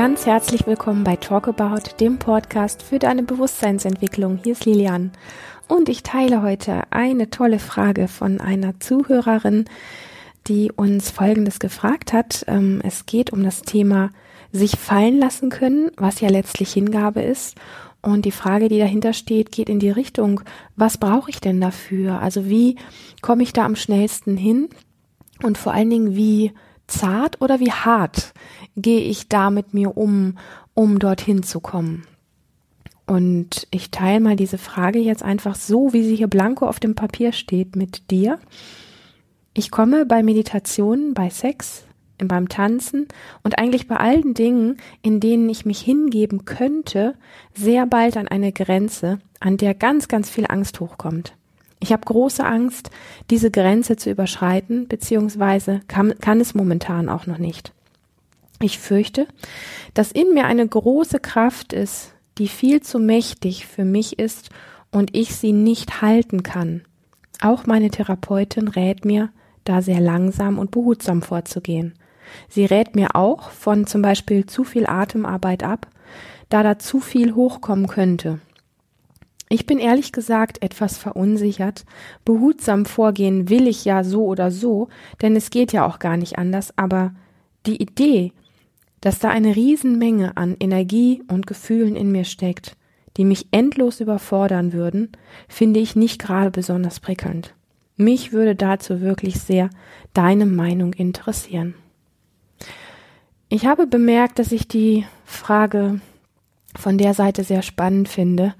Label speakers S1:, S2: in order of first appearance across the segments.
S1: Ganz herzlich willkommen bei Talk About, dem Podcast für deine Bewusstseinsentwicklung. Hier ist Lilian und ich teile heute eine tolle Frage von einer Zuhörerin, die uns Folgendes gefragt hat. Ähm, es geht um das Thema sich fallen lassen können, was ja letztlich Hingabe ist. Und die Frage, die dahinter steht, geht in die Richtung, was brauche ich denn dafür? Also wie komme ich da am schnellsten hin? Und vor allen Dingen, wie zart oder wie hart gehe ich da mit mir um, um dorthin zu kommen? Und ich teile mal diese Frage jetzt einfach so, wie sie hier blanko auf dem Papier steht, mit dir. Ich komme bei Meditationen, bei Sex, beim Tanzen und eigentlich bei allen Dingen, in denen ich mich hingeben könnte, sehr bald an eine Grenze, an der ganz, ganz viel Angst hochkommt. Ich habe große Angst, diese Grenze zu überschreiten, beziehungsweise kann, kann es momentan auch noch nicht. Ich fürchte, dass in mir eine große Kraft ist, die viel zu mächtig für mich ist und ich sie nicht halten kann. Auch meine Therapeutin rät mir, da sehr langsam und behutsam vorzugehen. Sie rät mir auch von zum Beispiel zu viel Atemarbeit ab, da da zu viel hochkommen könnte. Ich bin ehrlich gesagt etwas verunsichert. Behutsam vorgehen will ich ja so oder so, denn es geht ja auch gar nicht anders, aber die Idee, dass da eine Riesenmenge an Energie und Gefühlen in mir steckt, die mich endlos überfordern würden, finde ich nicht gerade besonders prickelnd. Mich würde dazu wirklich sehr deine Meinung interessieren. Ich habe bemerkt, dass ich die Frage von der Seite sehr spannend finde,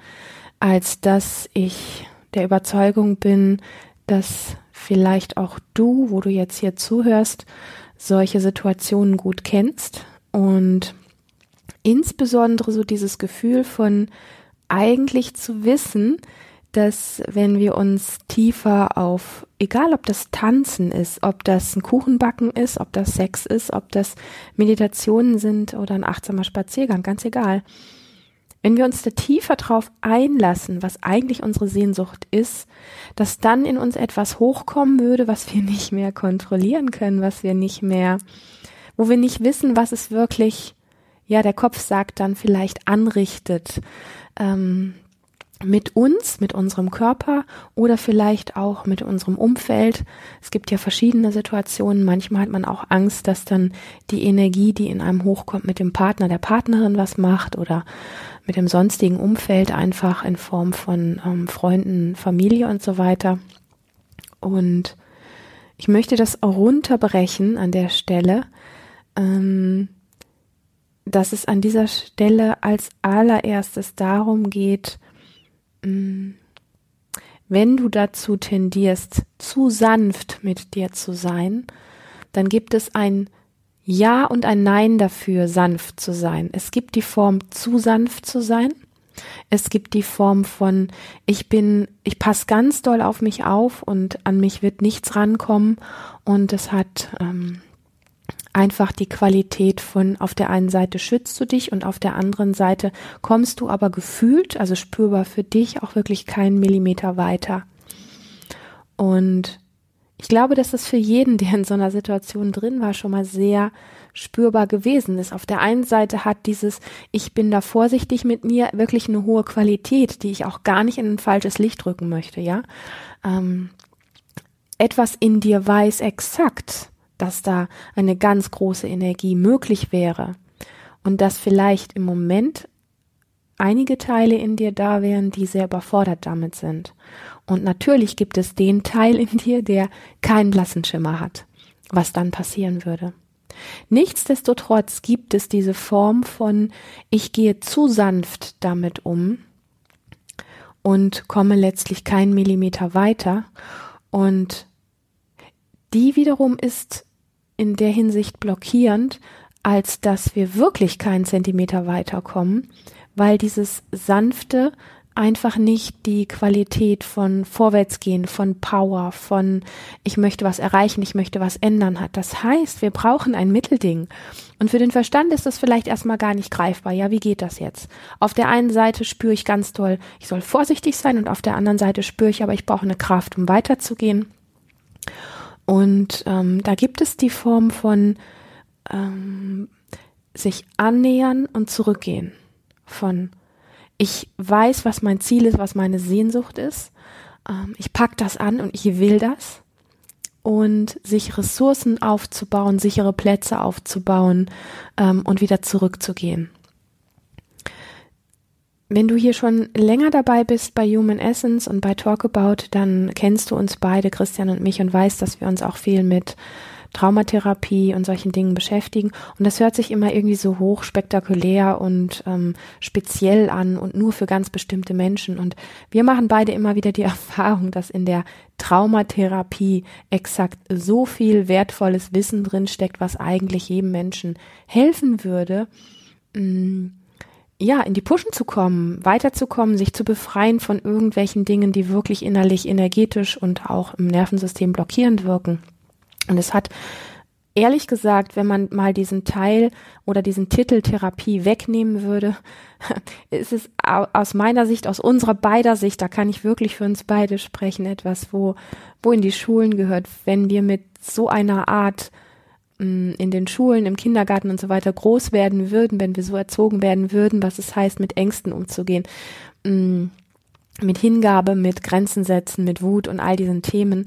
S1: als dass ich der Überzeugung bin, dass vielleicht auch du, wo du jetzt hier zuhörst, solche Situationen gut kennst und insbesondere so dieses Gefühl von eigentlich zu wissen, dass wenn wir uns tiefer auf, egal ob das Tanzen ist, ob das ein Kuchenbacken ist, ob das Sex ist, ob das Meditationen sind oder ein achtsamer Spaziergang, ganz egal, wenn wir uns da tiefer drauf einlassen, was eigentlich unsere Sehnsucht ist, dass dann in uns etwas hochkommen würde, was wir nicht mehr kontrollieren können, was wir nicht mehr, wo wir nicht wissen, was es wirklich, ja, der Kopf sagt dann vielleicht anrichtet, ähm, mit uns, mit unserem Körper oder vielleicht auch mit unserem Umfeld. Es gibt ja verschiedene Situationen. Manchmal hat man auch Angst, dass dann die Energie, die in einem hochkommt, mit dem Partner, der Partnerin was macht oder mit dem sonstigen Umfeld einfach in Form von ähm, Freunden, Familie und so weiter. Und ich möchte das runterbrechen an der Stelle, ähm, dass es an dieser Stelle als allererstes darum geht, Mm. wenn du dazu tendierst, zu sanft mit dir zu sein, dann gibt es ein Ja und ein Nein dafür, sanft zu sein. Es gibt die Form, zu sanft zu sein. Es gibt die Form von, ich bin, ich passe ganz doll auf mich auf und an mich wird nichts rankommen und es hat ähm, einfach die Qualität von auf der einen Seite schützt du dich und auf der anderen Seite kommst du aber gefühlt, also spürbar für dich auch wirklich keinen Millimeter weiter. Und ich glaube, dass das für jeden, der in so einer Situation drin war, schon mal sehr spürbar gewesen ist. Auf der einen Seite hat dieses Ich bin da vorsichtig mit mir wirklich eine hohe Qualität, die ich auch gar nicht in ein falsches Licht drücken möchte, ja. Ähm, etwas in dir weiß exakt, dass da eine ganz große Energie möglich wäre und dass vielleicht im Moment einige Teile in dir da wären, die sehr überfordert damit sind. Und natürlich gibt es den Teil in dir, der keinen blassen Schimmer hat, was dann passieren würde. Nichtsdestotrotz gibt es diese Form von ich gehe zu sanft damit um und komme letztlich keinen Millimeter weiter und die wiederum ist in der Hinsicht blockierend, als dass wir wirklich keinen Zentimeter weiterkommen, weil dieses sanfte einfach nicht die Qualität von Vorwärtsgehen, von Power, von ich möchte was erreichen, ich möchte was ändern hat. Das heißt, wir brauchen ein Mittelding. Und für den Verstand ist das vielleicht erstmal gar nicht greifbar. Ja, wie geht das jetzt? Auf der einen Seite spüre ich ganz toll, ich soll vorsichtig sein und auf der anderen Seite spüre ich aber, ich brauche eine Kraft, um weiterzugehen. Und ähm, da gibt es die Form von ähm, sich annähern und zurückgehen. Von ich weiß, was mein Ziel ist, was meine Sehnsucht ist. Ähm, ich pack das an und ich will das. Und sich Ressourcen aufzubauen, sichere Plätze aufzubauen ähm, und wieder zurückzugehen. Wenn du hier schon länger dabei bist bei Human Essence und bei Talk About, dann kennst du uns beide, Christian und mich, und weißt, dass wir uns auch viel mit Traumatherapie und solchen Dingen beschäftigen. Und das hört sich immer irgendwie so hoch spektakulär und ähm, speziell an und nur für ganz bestimmte Menschen. Und wir machen beide immer wieder die Erfahrung, dass in der Traumatherapie exakt so viel wertvolles Wissen drinsteckt, was eigentlich jedem Menschen helfen würde. Mh, mm, ja, in die Pushen zu kommen, weiterzukommen, sich zu befreien von irgendwelchen Dingen, die wirklich innerlich, energetisch und auch im Nervensystem blockierend wirken. Und es hat ehrlich gesagt, wenn man mal diesen Teil oder diesen Titel Therapie wegnehmen würde, ist es aus meiner Sicht, aus unserer beider Sicht, da kann ich wirklich für uns beide sprechen, etwas, wo, wo in die Schulen gehört, wenn wir mit so einer Art in den Schulen, im Kindergarten und so weiter groß werden würden, wenn wir so erzogen werden würden, was es heißt, mit Ängsten umzugehen, mit Hingabe, mit Grenzen setzen, mit Wut und all diesen Themen,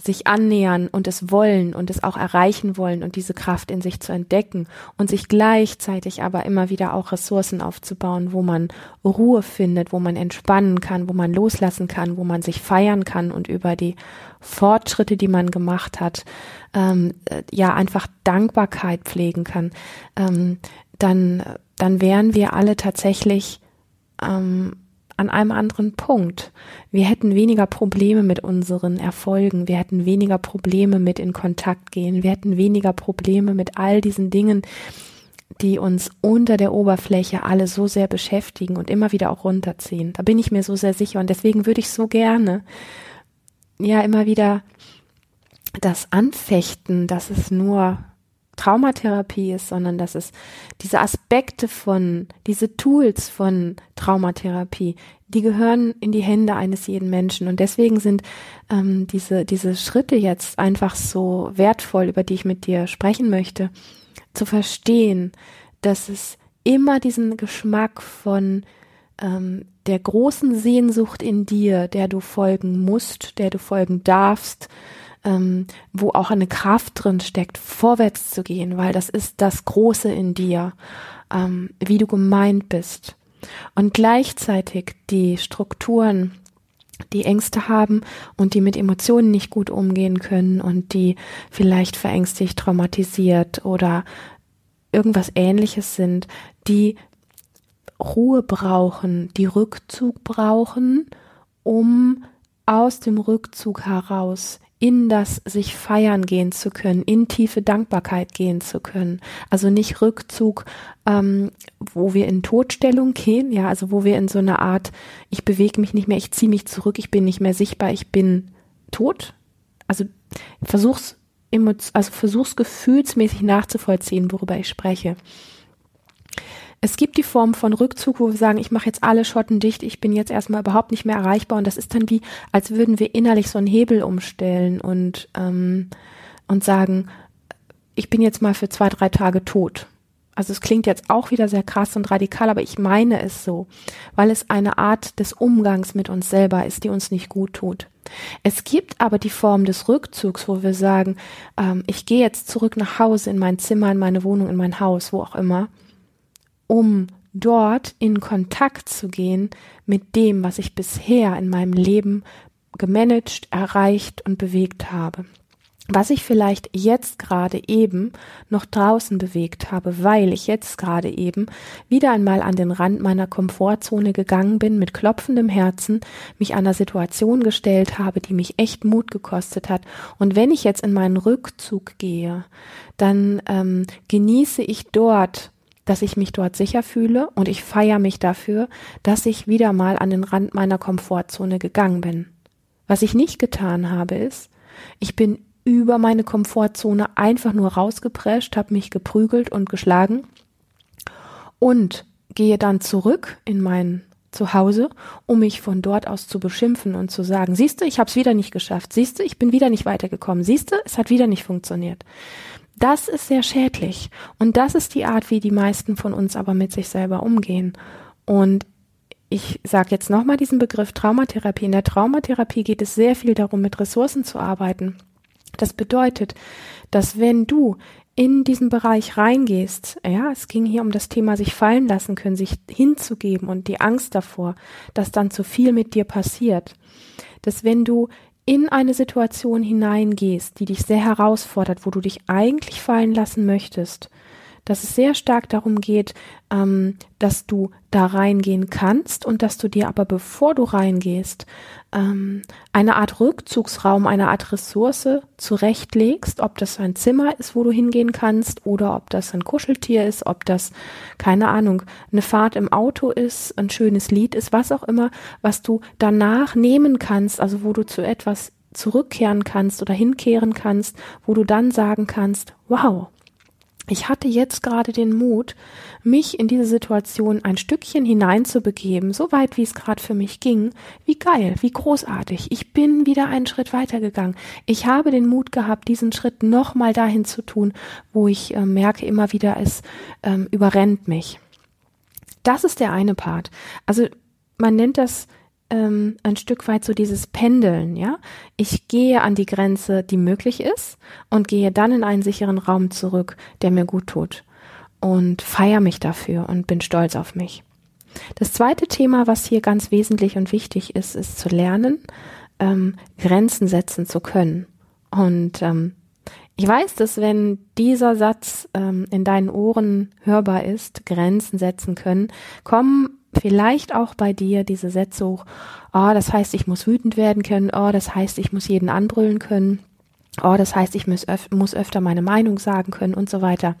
S1: sich annähern und es wollen und es auch erreichen wollen und diese Kraft in sich zu entdecken und sich gleichzeitig aber immer wieder auch Ressourcen aufzubauen, wo man Ruhe findet, wo man entspannen kann, wo man loslassen kann, wo man sich feiern kann und über die Fortschritte, die man gemacht hat, ähm, äh, ja einfach Dankbarkeit pflegen kann, ähm, dann, dann wären wir alle tatsächlich ähm, an einem anderen Punkt. Wir hätten weniger Probleme mit unseren Erfolgen, wir hätten weniger Probleme mit in Kontakt gehen, wir hätten weniger Probleme mit all diesen Dingen, die uns unter der Oberfläche alle so sehr beschäftigen und immer wieder auch runterziehen. Da bin ich mir so sehr sicher und deswegen würde ich so gerne ja immer wieder das anfechten, dass es nur Traumatherapie ist, sondern dass es diese Aspekte von, diese Tools von Traumatherapie, die gehören in die Hände eines jeden Menschen. Und deswegen sind ähm, diese, diese Schritte jetzt einfach so wertvoll, über die ich mit dir sprechen möchte, zu verstehen, dass es immer diesen Geschmack von ähm, der großen Sehnsucht in dir, der du folgen musst, der du folgen darfst, ähm, wo auch eine Kraft drin steckt, vorwärts zu gehen, weil das ist das Große in dir, ähm, wie du gemeint bist. Und gleichzeitig die Strukturen, die Ängste haben und die mit Emotionen nicht gut umgehen können und die vielleicht verängstigt, traumatisiert oder irgendwas ähnliches sind, die Ruhe brauchen, die Rückzug brauchen, um aus dem Rückzug heraus in das sich feiern gehen zu können, in tiefe Dankbarkeit gehen zu können. Also nicht Rückzug, ähm, wo wir in Todstellung gehen, ja, also wo wir in so einer Art, ich bewege mich nicht mehr, ich ziehe mich zurück, ich bin nicht mehr sichtbar, ich bin tot. Also versuch's, also versuch's gefühlsmäßig nachzuvollziehen, worüber ich spreche. Es gibt die Form von Rückzug, wo wir sagen, ich mache jetzt alle Schotten dicht, ich bin jetzt erstmal überhaupt nicht mehr erreichbar und das ist dann wie, als würden wir innerlich so einen Hebel umstellen und, ähm, und sagen, ich bin jetzt mal für zwei, drei Tage tot. Also es klingt jetzt auch wieder sehr krass und radikal, aber ich meine es so, weil es eine Art des Umgangs mit uns selber ist, die uns nicht gut tut. Es gibt aber die Form des Rückzugs, wo wir sagen, ähm, ich gehe jetzt zurück nach Hause, in mein Zimmer, in meine Wohnung, in mein Haus, wo auch immer, um dort in Kontakt zu gehen mit dem, was ich bisher in meinem Leben gemanagt, erreicht und bewegt habe. Was ich vielleicht jetzt gerade eben noch draußen bewegt habe, weil ich jetzt gerade eben wieder einmal an den Rand meiner Komfortzone gegangen bin, mit klopfendem Herzen, mich einer Situation gestellt habe, die mich echt Mut gekostet hat. Und wenn ich jetzt in meinen Rückzug gehe, dann ähm, genieße ich dort dass ich mich dort sicher fühle und ich feiere mich dafür, dass ich wieder mal an den Rand meiner Komfortzone gegangen bin. Was ich nicht getan habe, ist, ich bin über meine Komfortzone einfach nur rausgeprescht, habe mich geprügelt und geschlagen und gehe dann zurück in mein Zuhause, um mich von dort aus zu beschimpfen und zu sagen, siehst du, ich habe es wieder nicht geschafft, siehst du, ich bin wieder nicht weitergekommen, siehst du, es hat wieder nicht funktioniert. Das ist sehr schädlich. Und das ist die Art, wie die meisten von uns aber mit sich selber umgehen. Und ich sage jetzt nochmal diesen Begriff Traumatherapie. In der Traumatherapie geht es sehr viel darum, mit Ressourcen zu arbeiten. Das bedeutet, dass wenn du in diesen Bereich reingehst, ja, es ging hier um das Thema sich fallen lassen können, sich hinzugeben und die Angst davor, dass dann zu viel mit dir passiert, dass wenn du in eine Situation hineingehst, die dich sehr herausfordert, wo du dich eigentlich fallen lassen möchtest, dass es sehr stark darum geht, ähm, dass du da reingehen kannst und dass du dir aber bevor du reingehst, ähm, eine Art Rückzugsraum, eine Art Ressource zurechtlegst, ob das ein Zimmer ist, wo du hingehen kannst oder ob das ein Kuscheltier ist, ob das, keine Ahnung, eine Fahrt im Auto ist, ein schönes Lied ist, was auch immer, was du danach nehmen kannst, also wo du zu etwas zurückkehren kannst oder hinkehren kannst, wo du dann sagen kannst, wow, ich hatte jetzt gerade den Mut, mich in diese Situation ein Stückchen hineinzubegeben, so weit wie es gerade für mich ging. Wie geil, wie großartig. Ich bin wieder einen Schritt weitergegangen. Ich habe den Mut gehabt, diesen Schritt nochmal dahin zu tun, wo ich äh, merke immer wieder, es ähm, überrennt mich. Das ist der eine Part. Also man nennt das ähm, ein Stück weit so dieses Pendeln, ja. Ich gehe an die Grenze, die möglich ist, und gehe dann in einen sicheren Raum zurück, der mir gut tut. Und feiere mich dafür und bin stolz auf mich. Das zweite Thema, was hier ganz wesentlich und wichtig ist, ist zu lernen, ähm, Grenzen setzen zu können. Und ähm, ich weiß, dass wenn dieser Satz ähm, in deinen Ohren hörbar ist, Grenzen setzen können, kommen vielleicht auch bei dir diese Sätze hoch, oh, das heißt, ich muss wütend werden können, oh, das heißt, ich muss jeden anbrüllen können, oh, das heißt, ich muss, öf muss öfter meine Meinung sagen können und so weiter.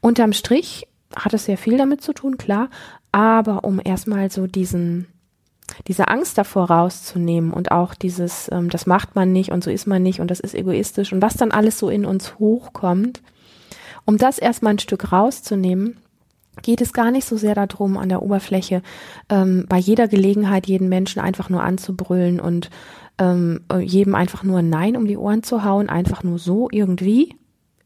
S1: Unterm Strich hat es sehr viel damit zu tun, klar, aber um erstmal so diesen, diese Angst davor rauszunehmen und auch dieses, ähm, das macht man nicht und so ist man nicht und das ist egoistisch und was dann alles so in uns hochkommt, um das erstmal ein Stück rauszunehmen, geht es gar nicht so sehr darum, an der Oberfläche ähm, bei jeder Gelegenheit jeden Menschen einfach nur anzubrüllen und ähm, jedem einfach nur Nein um die Ohren zu hauen, einfach nur so irgendwie,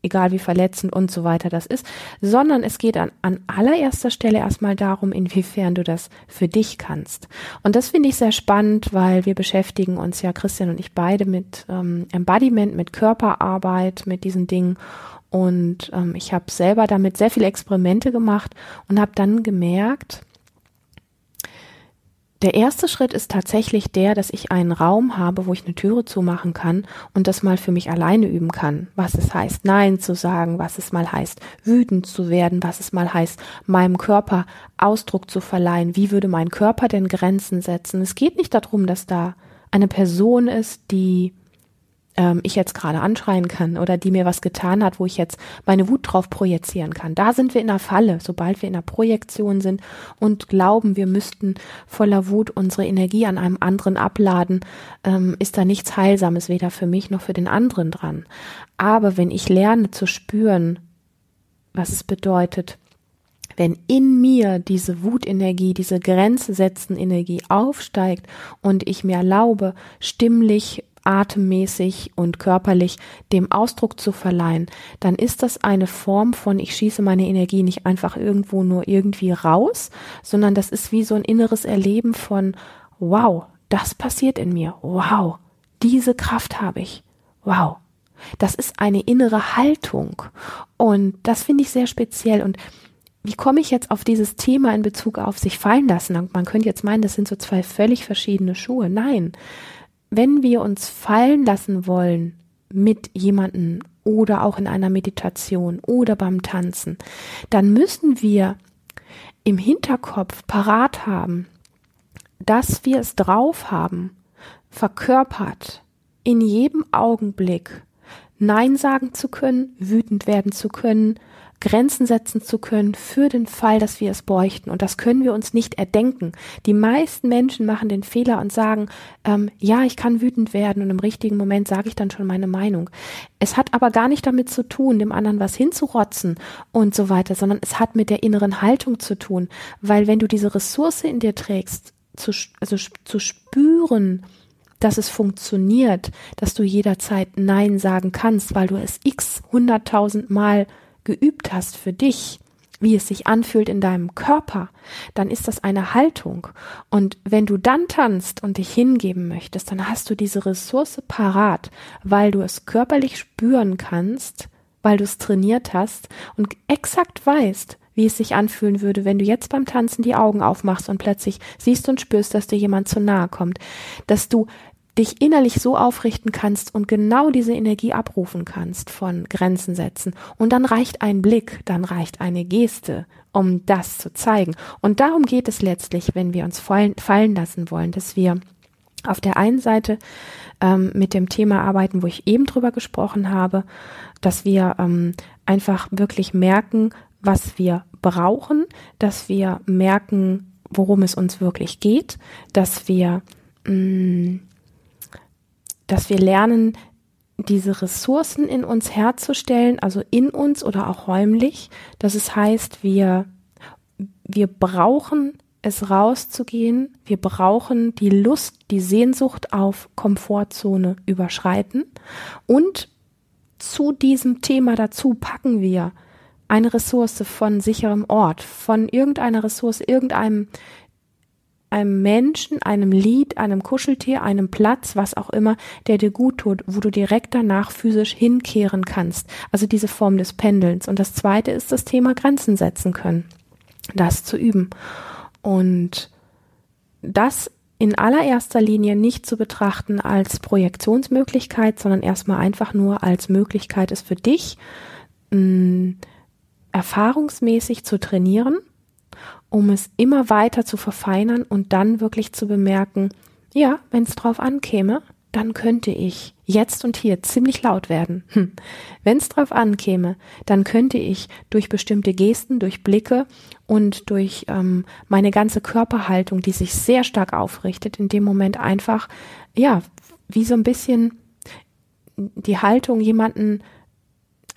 S1: egal wie verletzend und so weiter das ist, sondern es geht an, an allererster Stelle erstmal darum, inwiefern du das für dich kannst. Und das finde ich sehr spannend, weil wir beschäftigen uns ja, Christian und ich beide, mit ähm, Embodiment, mit Körperarbeit, mit diesen Dingen. Und ähm, ich habe selber damit sehr viele Experimente gemacht und habe dann gemerkt, der erste Schritt ist tatsächlich der, dass ich einen Raum habe, wo ich eine Türe zumachen kann und das mal für mich alleine üben kann. Was es heißt, Nein zu sagen, was es mal heißt, wütend zu werden, was es mal heißt, meinem Körper Ausdruck zu verleihen. Wie würde mein Körper denn Grenzen setzen? Es geht nicht darum, dass da eine Person ist, die ähm, ich jetzt gerade anschreien kann oder die mir was getan hat, wo ich jetzt meine Wut drauf projizieren kann. Da sind wir in der Falle, sobald wir in der Projektion sind und glauben, wir müssten voller Wut unsere Energie an einem anderen abladen, ähm, ist da nichts Heilsames, weder für mich noch für den anderen dran. Aber wenn ich lerne zu spüren, was es bedeutet, wenn in mir diese Wutenergie, diese Grenze Energie aufsteigt und ich mir erlaube, stimmlich atemmäßig und körperlich dem Ausdruck zu verleihen, dann ist das eine Form von, ich schieße meine Energie nicht einfach irgendwo nur irgendwie raus, sondern das ist wie so ein inneres Erleben von, wow, das passiert in mir, wow, diese Kraft habe ich, wow. Das ist eine innere Haltung und das finde ich sehr speziell und wie komme ich jetzt auf dieses Thema in Bezug auf sich fallen lassen? Man könnte jetzt meinen, das sind so zwei völlig verschiedene Schuhe. Nein, wenn wir uns fallen lassen wollen mit jemanden oder auch in einer Meditation oder beim Tanzen, dann müssen wir im Hinterkopf parat haben, dass wir es drauf haben, verkörpert, in jedem Augenblick Nein sagen zu können, wütend werden zu können, Grenzen setzen zu können für den Fall, dass wir es bräuchten. Und das können wir uns nicht erdenken. Die meisten Menschen machen den Fehler und sagen, ähm, ja, ich kann wütend werden und im richtigen Moment sage ich dann schon meine Meinung. Es hat aber gar nicht damit zu tun, dem anderen was hinzurotzen und so weiter, sondern es hat mit der inneren Haltung zu tun. Weil wenn du diese Ressource in dir trägst, zu, also zu spüren, dass es funktioniert, dass du jederzeit Nein sagen kannst, weil du es x hunderttausend Mal geübt hast für dich, wie es sich anfühlt in deinem Körper, dann ist das eine Haltung. Und wenn du dann tanzt und dich hingeben möchtest, dann hast du diese Ressource parat, weil du es körperlich spüren kannst, weil du es trainiert hast und exakt weißt, wie es sich anfühlen würde, wenn du jetzt beim Tanzen die Augen aufmachst und plötzlich siehst und spürst, dass dir jemand zu nahe kommt, dass du dich innerlich so aufrichten kannst und genau diese Energie abrufen kannst von Grenzen setzen. Und dann reicht ein Blick, dann reicht eine Geste, um das zu zeigen. Und darum geht es letztlich, wenn wir uns fallen, lassen wollen, dass wir auf der einen Seite ähm, mit dem Thema arbeiten, wo ich eben drüber gesprochen habe, dass wir ähm, einfach wirklich merken, was wir brauchen, dass wir merken, worum es uns wirklich geht, dass wir mh, mm, dass wir lernen, diese Ressourcen in uns herzustellen, also in uns oder auch räumlich. Das es heißt, wir, wir brauchen es rauszugehen. Wir brauchen die Lust, die Sehnsucht auf Komfortzone überschreiten. Und zu diesem Thema dazu packen wir eine Ressource von sicherem Ort, von irgendeiner Ressource, irgendeinem einem Menschen, einem Lied, einem Kuscheltier, einem Platz, was auch immer, der dir gut tut, wo du direkt danach physisch hinkehren kannst. Also diese Form des Pendelns. Und das zweite ist das Thema Grenzen setzen können. Das zu üben. Und das in allererster Linie nicht zu betrachten als Projektionsmöglichkeit, sondern erstmal einfach nur als Möglichkeit, es für dich mh, mm, erfahrungsmäßig zu trainieren um es immer weiter zu verfeinern und dann wirklich zu bemerken, ja, wenn es drauf ankäme, dann könnte ich jetzt und hier ziemlich laut werden. Hm. Wenn es drauf ankäme, dann könnte ich durch bestimmte Gesten, durch Blicke und durch ähm, meine ganze Körperhaltung, die sich sehr stark aufrichtet, in dem Moment einfach, ja, wie so ein bisschen die Haltung jemanden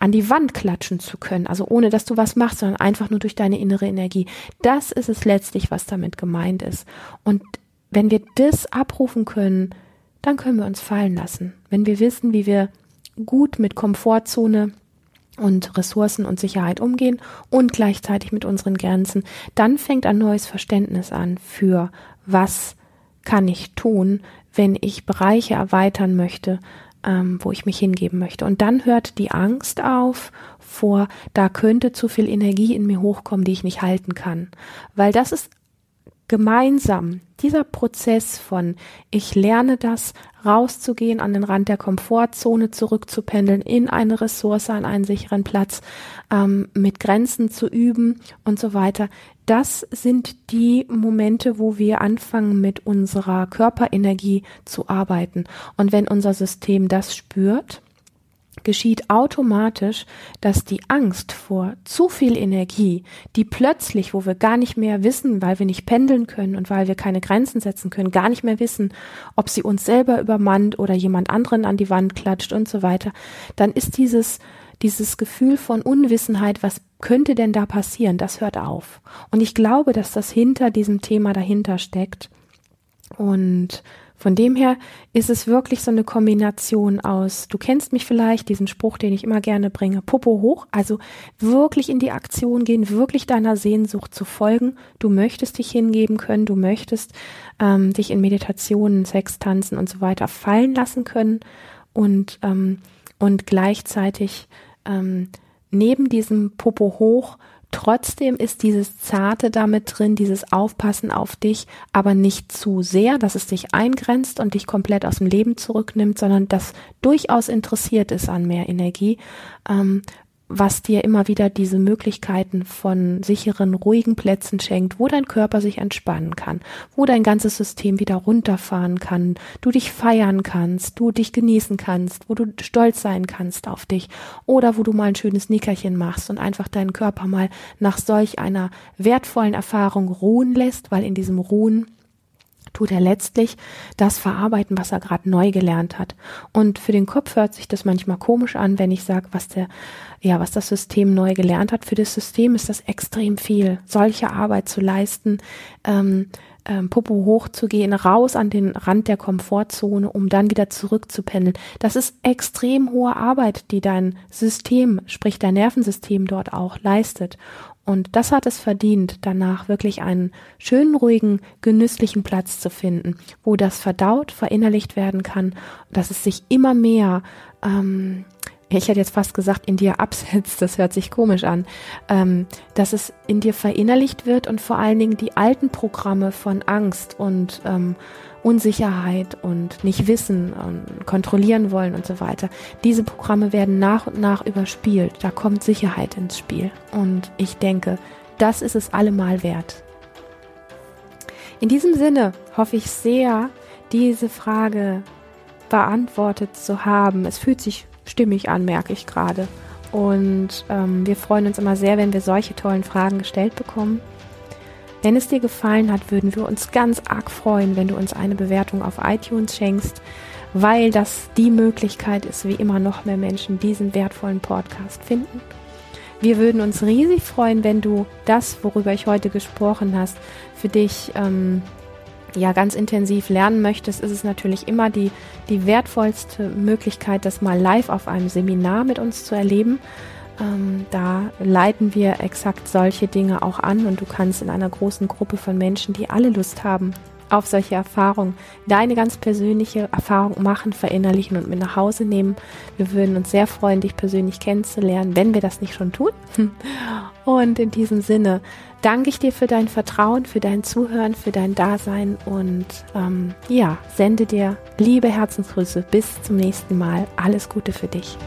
S1: an die Wand klatschen zu können, also ohne dass du was machst, sondern einfach nur durch deine innere Energie. Das ist es letztlich, was damit gemeint ist. Und wenn wir das abrufen können, dann können wir uns fallen lassen. Wenn wir wissen, wie wir gut mit Komfortzone und Ressourcen und Sicherheit umgehen und gleichzeitig mit unseren Grenzen, dann fängt ein neues Verständnis an für was kann ich tun, wenn ich Bereiche erweitern möchte, ähm, wo ich mich hingeben möchte. Und dann hört die Angst auf vor, da könnte zu viel Energie in mir hochkommen, die ich nicht halten kann. Weil das ist gemeinsam dieser Prozess von ich lerne das, rauszugehen, an den Rand der Komfortzone zurückzupendeln, in eine Ressource, an einen sicheren Platz, ähm, mit Grenzen zu üben und so weiter. Das sind die Momente, wo wir anfangen, mit unserer Körperenergie zu arbeiten. Und wenn unser System das spürt, geschieht automatisch, dass die Angst vor zu viel Energie, die plötzlich, wo wir gar nicht mehr wissen, weil wir nicht pendeln können und weil wir keine Grenzen setzen können, gar nicht mehr wissen, ob sie uns selber übermannt oder jemand anderen an die Wand klatscht und so weiter, dann ist dieses dieses Gefühl von Unwissenheit, was könnte denn da passieren, das hört auf. Und ich glaube, dass das hinter diesem Thema dahinter steckt. Und von dem her ist es wirklich so eine Kombination aus, du kennst mich vielleicht, diesen Spruch, den ich immer gerne bringe, Popo hoch, also wirklich in die Aktion gehen, wirklich deiner Sehnsucht zu folgen. Du möchtest dich hingeben können, du möchtest ähm, dich in Meditationen, Sex, Tanzen und so weiter fallen lassen können und, ähm, und gleichzeitig ähm, neben diesem Popo hoch. Trotzdem ist dieses Zarte damit drin, dieses Aufpassen auf dich, aber nicht zu sehr, dass es dich eingrenzt und dich komplett aus dem Leben zurücknimmt, sondern das durchaus interessiert ist an mehr Energie, ähm, was dir immer wieder diese Möglichkeiten von sicheren, ruhigen Plätzen schenkt, wo dein Körper sich entspannen kann, wo dein ganzes System wieder runterfahren kann, du dich feiern kannst, du dich genießen kannst, wo du stolz sein kannst auf dich oder wo du mal ein schönes Nickerchen machst und einfach deinen Körper mal nach solch einer wertvollen Erfahrung ruhen lässt, weil in diesem Ruhen tut er letztlich das verarbeiten, was er gerade neu gelernt hat. Und für den Kopf hört sich das manchmal komisch an, wenn ich sage, was der, ja, was das System neu gelernt hat. Für das System ist das extrem viel, solche Arbeit zu leisten, ähm, ähm, Popo hochzugehen, raus an den Rand der Komfortzone, um dann wieder zurückzupendeln. Das ist extrem hohe Arbeit, die dein System, sprich dein Nervensystem dort auch leistet. Und das hat es verdient, danach wirklich einen schönen, ruhigen, genüsslichen Platz zu finden, wo das verdaut, verinnerlicht werden kann, dass es sich immer mehr ähm, ich hätte jetzt fast gesagt, in dir absetzt, das hört sich komisch an, ähm, dass es in dir verinnerlicht wird und vor allen Dingen die alten Programme von Angst und ähm, Unsicherheit und nicht wissen und kontrollieren wollen und so weiter. Diese Programme werden nach und nach überspielt. Da kommt Sicherheit ins Spiel. Und ich denke, das ist es allemal wert. In diesem Sinne hoffe ich sehr, diese Frage beantwortet zu haben. Es fühlt sich stimmig an, merke ich gerade. Und ähm, wir freuen uns immer sehr, wenn wir solche tollen Fragen gestellt bekommen. Wenn es dir gefallen hat, würden wir uns ganz arg freuen, wenn du uns eine Bewertung auf iTunes schenkst, weil das die Möglichkeit ist, wie immer noch mehr Menschen diesen wertvollen Podcast finden. Wir würden uns riesig freuen, wenn du das, worüber ich heute gesprochen hast, für dich ähm, ja ganz intensiv lernen möchtest, ist es natürlich immer die, die wertvollste Möglichkeit, das mal live auf einem Seminar mit uns zu erleben. Ähm, da leiten wir exakt solche Dinge auch an und du kannst in einer großen Gruppe von Menschen, die alle Lust haben auf solche Erfahrungen, deine ganz persönliche Erfahrung machen, verinnerlichen und mit nach Hause nehmen. Wir würden uns sehr freuen, dich persönlich kennenzulernen, wenn wir das nicht schon tun. Und in diesem Sinne danke ich dir für dein Vertrauen, für dein Zuhören, für dein Dasein und ähm, ja, sende dir liebe Herzensgrüße. Bis zum nächsten Mal. Alles Gute für dich.